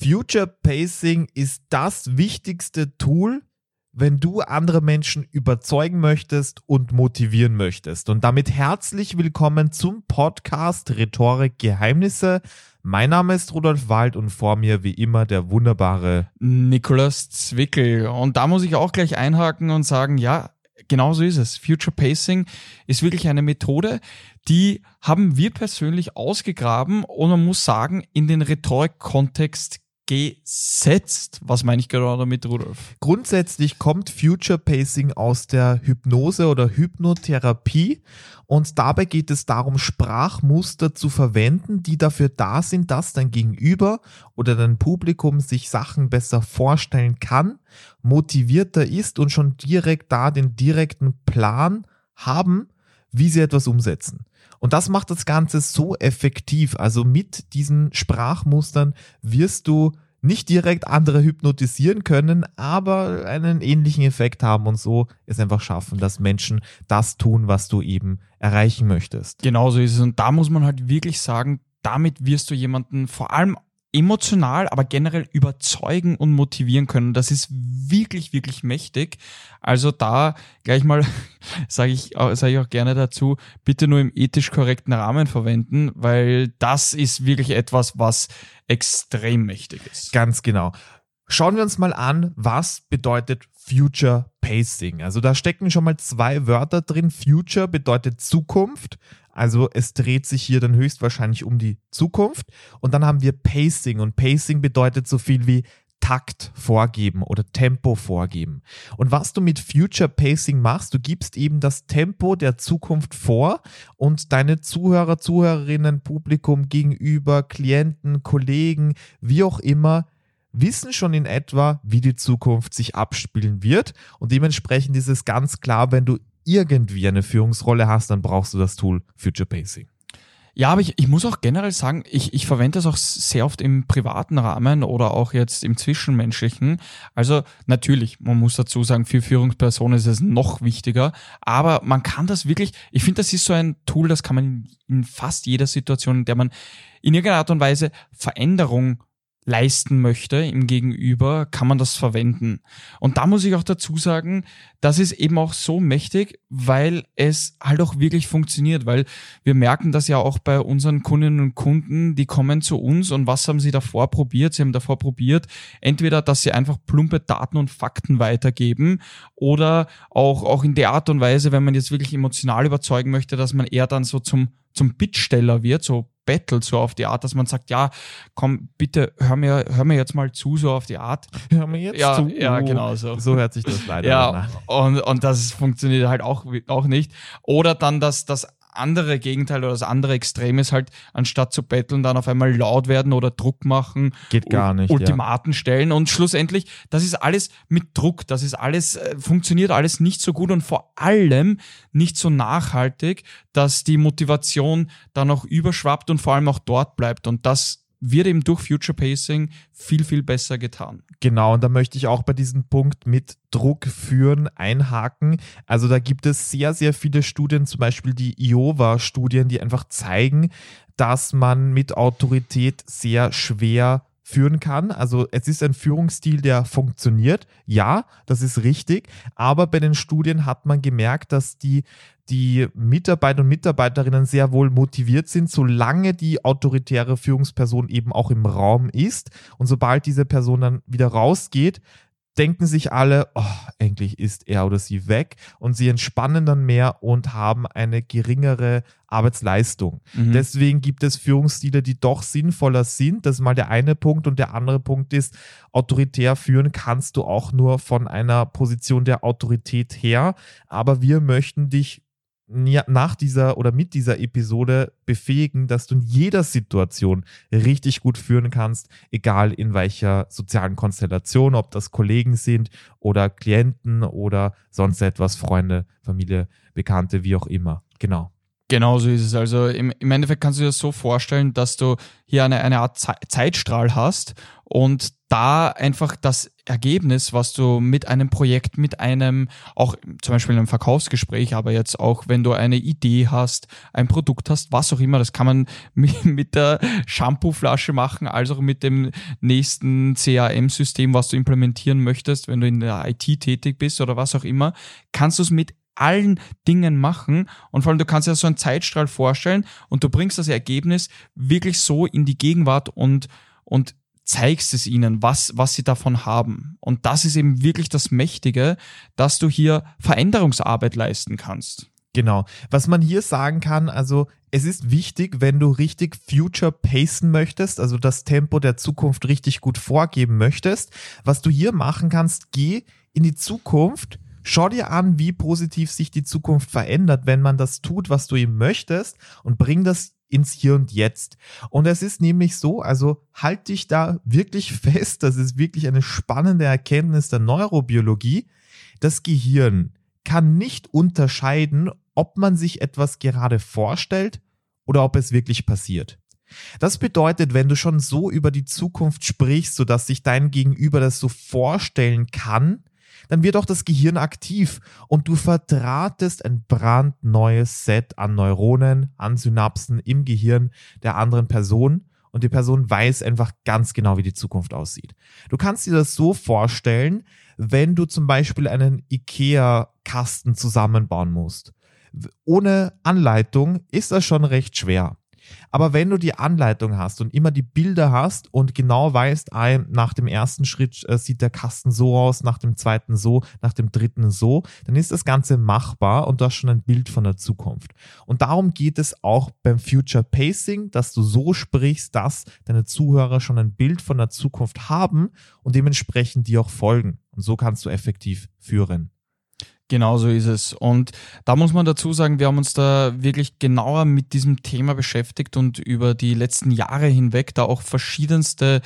Future Pacing ist das wichtigste Tool, wenn du andere Menschen überzeugen möchtest und motivieren möchtest. Und damit herzlich willkommen zum Podcast Rhetorik Geheimnisse. Mein Name ist Rudolf Wald und vor mir wie immer der wunderbare Nikolaus Zwickel. Und da muss ich auch gleich einhaken und sagen, ja, genau so ist es. Future Pacing ist wirklich eine Methode, die haben wir persönlich ausgegraben und man muss sagen, in den Rhetorik-Kontext gesetzt. Was meine ich gerade damit, Rudolf? Grundsätzlich kommt Future Pacing aus der Hypnose oder Hypnotherapie und dabei geht es darum, Sprachmuster zu verwenden, die dafür da sind, dass dein Gegenüber oder dein Publikum sich Sachen besser vorstellen kann, motivierter ist und schon direkt da den direkten Plan haben, wie sie etwas umsetzen. Und das macht das Ganze so effektiv. Also mit diesen Sprachmustern wirst du nicht direkt andere hypnotisieren können, aber einen ähnlichen Effekt haben und so es einfach schaffen, dass Menschen das tun, was du eben erreichen möchtest. Genauso ist es. Und da muss man halt wirklich sagen, damit wirst du jemanden vor allem emotional, aber generell überzeugen und motivieren können. Das ist wirklich, wirklich mächtig. Also da gleich mal sage ich, sage ich auch gerne dazu, bitte nur im ethisch korrekten Rahmen verwenden, weil das ist wirklich etwas, was extrem mächtig ist. Ganz genau. Schauen wir uns mal an, was bedeutet Future Pacing. Also da stecken schon mal zwei Wörter drin. Future bedeutet Zukunft also es dreht sich hier dann höchstwahrscheinlich um die Zukunft. Und dann haben wir Pacing. Und Pacing bedeutet so viel wie Takt vorgeben oder Tempo vorgeben. Und was du mit Future Pacing machst, du gibst eben das Tempo der Zukunft vor und deine Zuhörer, Zuhörerinnen, Publikum gegenüber, Klienten, Kollegen, wie auch immer, wissen schon in etwa, wie die Zukunft sich abspielen wird. Und dementsprechend ist es ganz klar, wenn du irgendwie eine Führungsrolle hast, dann brauchst du das Tool Future Pacing. Ja, aber ich, ich muss auch generell sagen, ich, ich verwende das auch sehr oft im privaten Rahmen oder auch jetzt im Zwischenmenschlichen. Also natürlich, man muss dazu sagen, für Führungspersonen ist es noch wichtiger, aber man kann das wirklich, ich finde, das ist so ein Tool, das kann man in, fast jeder Situation, in der man in irgendeiner Art und Weise Veränderung leisten möchte im Gegenüber, kann man das verwenden. Und da muss ich auch dazu sagen, das ist eben auch so mächtig, weil es halt auch wirklich funktioniert, weil wir merken das ja auch bei unseren Kundinnen und Kunden, die kommen zu uns und was haben sie davor probiert? Sie haben davor probiert, entweder, dass sie einfach plumpe Daten und Fakten weitergeben oder auch, auch in der Art und Weise, wenn man jetzt wirklich emotional überzeugen möchte, dass man eher dann so zum, zum Bittsteller wird, so Battle, so auf die Art, dass man sagt, ja, komm, bitte hör mir, hör mir jetzt mal zu, so auf die Art. Hör mir jetzt ja, zu. Ja, genau so. So hört sich das leider ja, an. Und, und das funktioniert halt auch, auch nicht. Oder dann das, das andere Gegenteil oder das andere Extrem ist halt, anstatt zu betteln, dann auf einmal laut werden oder Druck machen. Geht gar nicht. Ultimaten ja. stellen. Und schlussendlich, das ist alles mit Druck, das ist alles, äh, funktioniert alles nicht so gut und vor allem nicht so nachhaltig, dass die Motivation dann auch überschwappt und vor allem auch dort bleibt. Und das wird eben durch Future Pacing viel, viel besser getan. Genau, und da möchte ich auch bei diesem Punkt mit Druck führen einhaken. Also da gibt es sehr, sehr viele Studien, zum Beispiel die Iowa-Studien, die einfach zeigen, dass man mit Autorität sehr schwer führen kann. Also es ist ein Führungsstil, der funktioniert. Ja, das ist richtig. Aber bei den Studien hat man gemerkt, dass die, die Mitarbeiter und Mitarbeiterinnen sehr wohl motiviert sind, solange die autoritäre Führungsperson eben auch im Raum ist. Und sobald diese Person dann wieder rausgeht, denken sich alle, oh, endlich ist er oder sie weg und sie entspannen dann mehr und haben eine geringere Arbeitsleistung. Mhm. Deswegen gibt es Führungsstile, die doch sinnvoller sind. Das ist mal der eine Punkt und der andere Punkt ist, autoritär führen kannst du auch nur von einer Position der Autorität her, aber wir möchten dich nach dieser oder mit dieser Episode befähigen, dass du in jeder Situation richtig gut führen kannst, egal in welcher sozialen Konstellation, ob das Kollegen sind oder Klienten oder sonst etwas, Freunde, Familie, Bekannte, wie auch immer. Genau. Genau so ist es. Also im, im Endeffekt kannst du dir das so vorstellen, dass du hier eine, eine Art Zeitstrahl hast und da einfach das Ergebnis, was du mit einem Projekt, mit einem, auch zum Beispiel einem Verkaufsgespräch, aber jetzt auch, wenn du eine Idee hast, ein Produkt hast, was auch immer, das kann man mit der Shampooflasche machen, als auch mit dem nächsten CRM-System, was du implementieren möchtest, wenn du in der IT tätig bist oder was auch immer, kannst du es mit allen Dingen machen und vor allem du kannst dir so einen Zeitstrahl vorstellen und du bringst das Ergebnis wirklich so in die Gegenwart und, und zeigst es ihnen, was, was sie davon haben. Und das ist eben wirklich das Mächtige, dass du hier Veränderungsarbeit leisten kannst. Genau. Was man hier sagen kann, also es ist wichtig, wenn du richtig Future pacen möchtest, also das Tempo der Zukunft richtig gut vorgeben möchtest. Was du hier machen kannst, geh in die Zukunft, schau dir an, wie positiv sich die Zukunft verändert, wenn man das tut, was du ihm möchtest und bring das ins Hier und Jetzt. Und es ist nämlich so, also halt dich da wirklich fest, das ist wirklich eine spannende Erkenntnis der Neurobiologie. Das Gehirn kann nicht unterscheiden, ob man sich etwas gerade vorstellt oder ob es wirklich passiert. Das bedeutet, wenn du schon so über die Zukunft sprichst, sodass sich dein Gegenüber das so vorstellen kann, dann wird auch das Gehirn aktiv und du verdrahtest ein brandneues Set an Neuronen, an Synapsen im Gehirn der anderen Person und die Person weiß einfach ganz genau, wie die Zukunft aussieht. Du kannst dir das so vorstellen, wenn du zum Beispiel einen IKEA-Kasten zusammenbauen musst. Ohne Anleitung ist das schon recht schwer. Aber wenn du die Anleitung hast und immer die Bilder hast und genau weißt, nach dem ersten Schritt äh, sieht der Kasten so aus, nach dem zweiten so, nach dem dritten so, dann ist das Ganze machbar und du hast schon ein Bild von der Zukunft. Und darum geht es auch beim Future Pacing, dass du so sprichst, dass deine Zuhörer schon ein Bild von der Zukunft haben und dementsprechend dir auch folgen. Und so kannst du effektiv führen. Genau so ist es. Und da muss man dazu sagen, wir haben uns da wirklich genauer mit diesem Thema beschäftigt und über die letzten Jahre hinweg da auch verschiedenste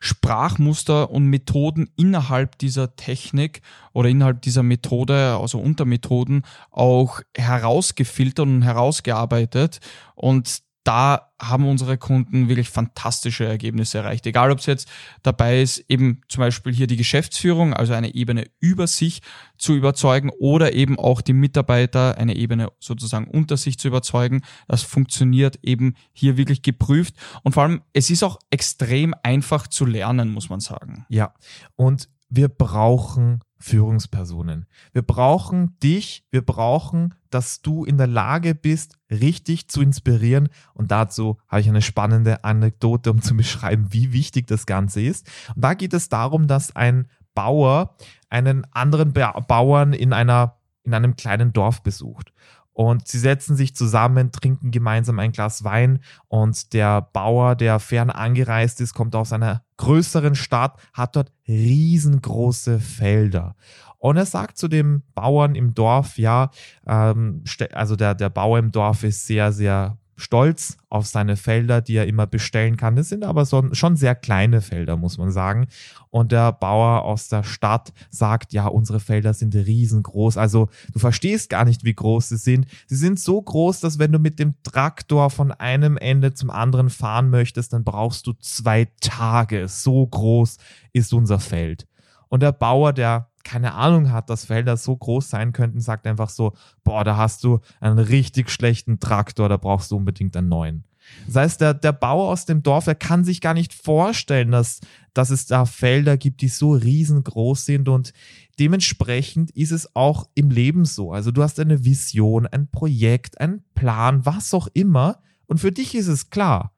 Sprachmuster und Methoden innerhalb dieser Technik oder innerhalb dieser Methode, also Untermethoden, auch herausgefiltert und herausgearbeitet. Und da haben unsere Kunden wirklich fantastische Ergebnisse erreicht. Egal, ob es jetzt dabei ist, eben zum Beispiel hier die Geschäftsführung, also eine Ebene über sich zu überzeugen oder eben auch die Mitarbeiter eine Ebene sozusagen unter sich zu überzeugen. Das funktioniert eben hier wirklich geprüft und vor allem, es ist auch extrem einfach zu lernen, muss man sagen. Ja, und wir brauchen Führungspersonen. Wir brauchen dich, wir brauchen, dass du in der Lage bist, richtig zu inspirieren. Und dazu habe ich eine spannende Anekdote, um zu beschreiben, wie wichtig das Ganze ist. Und da geht es darum, dass ein Bauer einen anderen Bauern in einer in einem kleinen Dorf besucht. Und sie setzen sich zusammen, trinken gemeinsam ein Glas Wein und der Bauer, der fern angereist ist, kommt aus einer größeren Stadt, hat dort riesengroße Felder. Und er sagt zu dem Bauern im Dorf, ja, ähm, also der, der Bauer im Dorf ist sehr, sehr stolz auf seine Felder, die er immer bestellen kann. Das sind aber so, schon sehr kleine Felder, muss man sagen. Und der Bauer aus der Stadt sagt, ja, unsere Felder sind riesengroß. Also du verstehst gar nicht, wie groß sie sind. Sie sind so groß, dass wenn du mit dem Traktor von einem Ende zum anderen fahren möchtest, dann brauchst du zwei Tage. So groß ist unser Feld. Und der Bauer, der keine Ahnung hat, dass Felder so groß sein könnten, sagt einfach so, boah, da hast du einen richtig schlechten Traktor, da brauchst du unbedingt einen neuen. Das heißt, der, der Bauer aus dem Dorf, der kann sich gar nicht vorstellen, dass, dass es da Felder gibt, die so riesengroß sind und dementsprechend ist es auch im Leben so. Also du hast eine Vision, ein Projekt, einen Plan, was auch immer und für dich ist es klar.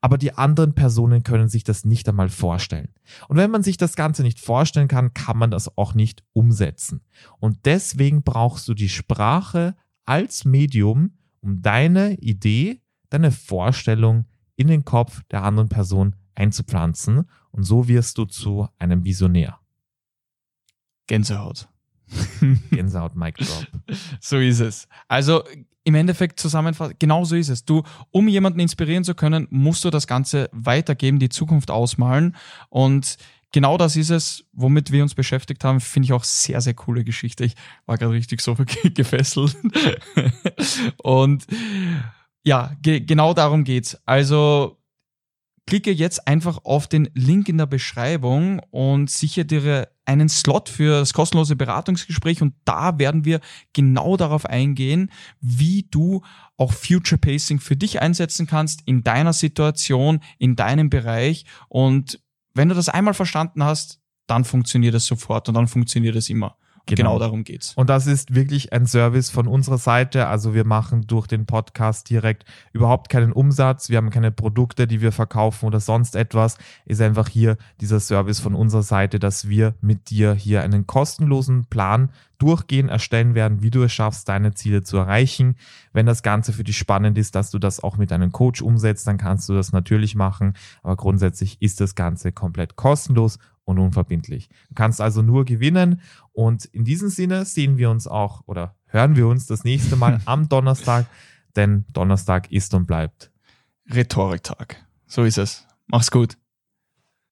Aber die anderen Personen können sich das nicht einmal vorstellen. Und wenn man sich das Ganze nicht vorstellen kann, kann man das auch nicht umsetzen. Und deswegen brauchst du die Sprache als Medium, um deine Idee, deine Vorstellung in den Kopf der anderen Person einzupflanzen. Und so wirst du zu einem Visionär. Gänsehaut. Gänsehaut, Mic Drop. So ist es. Also im Endeffekt zusammenfassend, genau so ist es. Du, um jemanden inspirieren zu können, musst du das Ganze weitergeben, die Zukunft ausmalen. Und genau das ist es, womit wir uns beschäftigt haben. Finde ich auch sehr, sehr coole Geschichte. Ich war gerade richtig so gefesselt. Und ja, ge genau darum geht's. Also Klicke jetzt einfach auf den Link in der Beschreibung und sichere dir einen Slot für das kostenlose Beratungsgespräch und da werden wir genau darauf eingehen, wie du auch Future Pacing für dich einsetzen kannst in deiner Situation, in deinem Bereich und wenn du das einmal verstanden hast, dann funktioniert es sofort und dann funktioniert es immer. Genau. genau darum geht's. Und das ist wirklich ein Service von unserer Seite. Also wir machen durch den Podcast direkt überhaupt keinen Umsatz. Wir haben keine Produkte, die wir verkaufen oder sonst etwas. Ist einfach hier dieser Service von unserer Seite, dass wir mit dir hier einen kostenlosen Plan durchgehen, erstellen werden, wie du es schaffst, deine Ziele zu erreichen. Wenn das Ganze für dich spannend ist, dass du das auch mit einem Coach umsetzt, dann kannst du das natürlich machen. Aber grundsätzlich ist das Ganze komplett kostenlos und unverbindlich. Du kannst also nur gewinnen und in diesem Sinne sehen wir uns auch oder hören wir uns das nächste Mal am Donnerstag, denn Donnerstag ist und bleibt Rhetoriktag. So ist es. Mach's gut.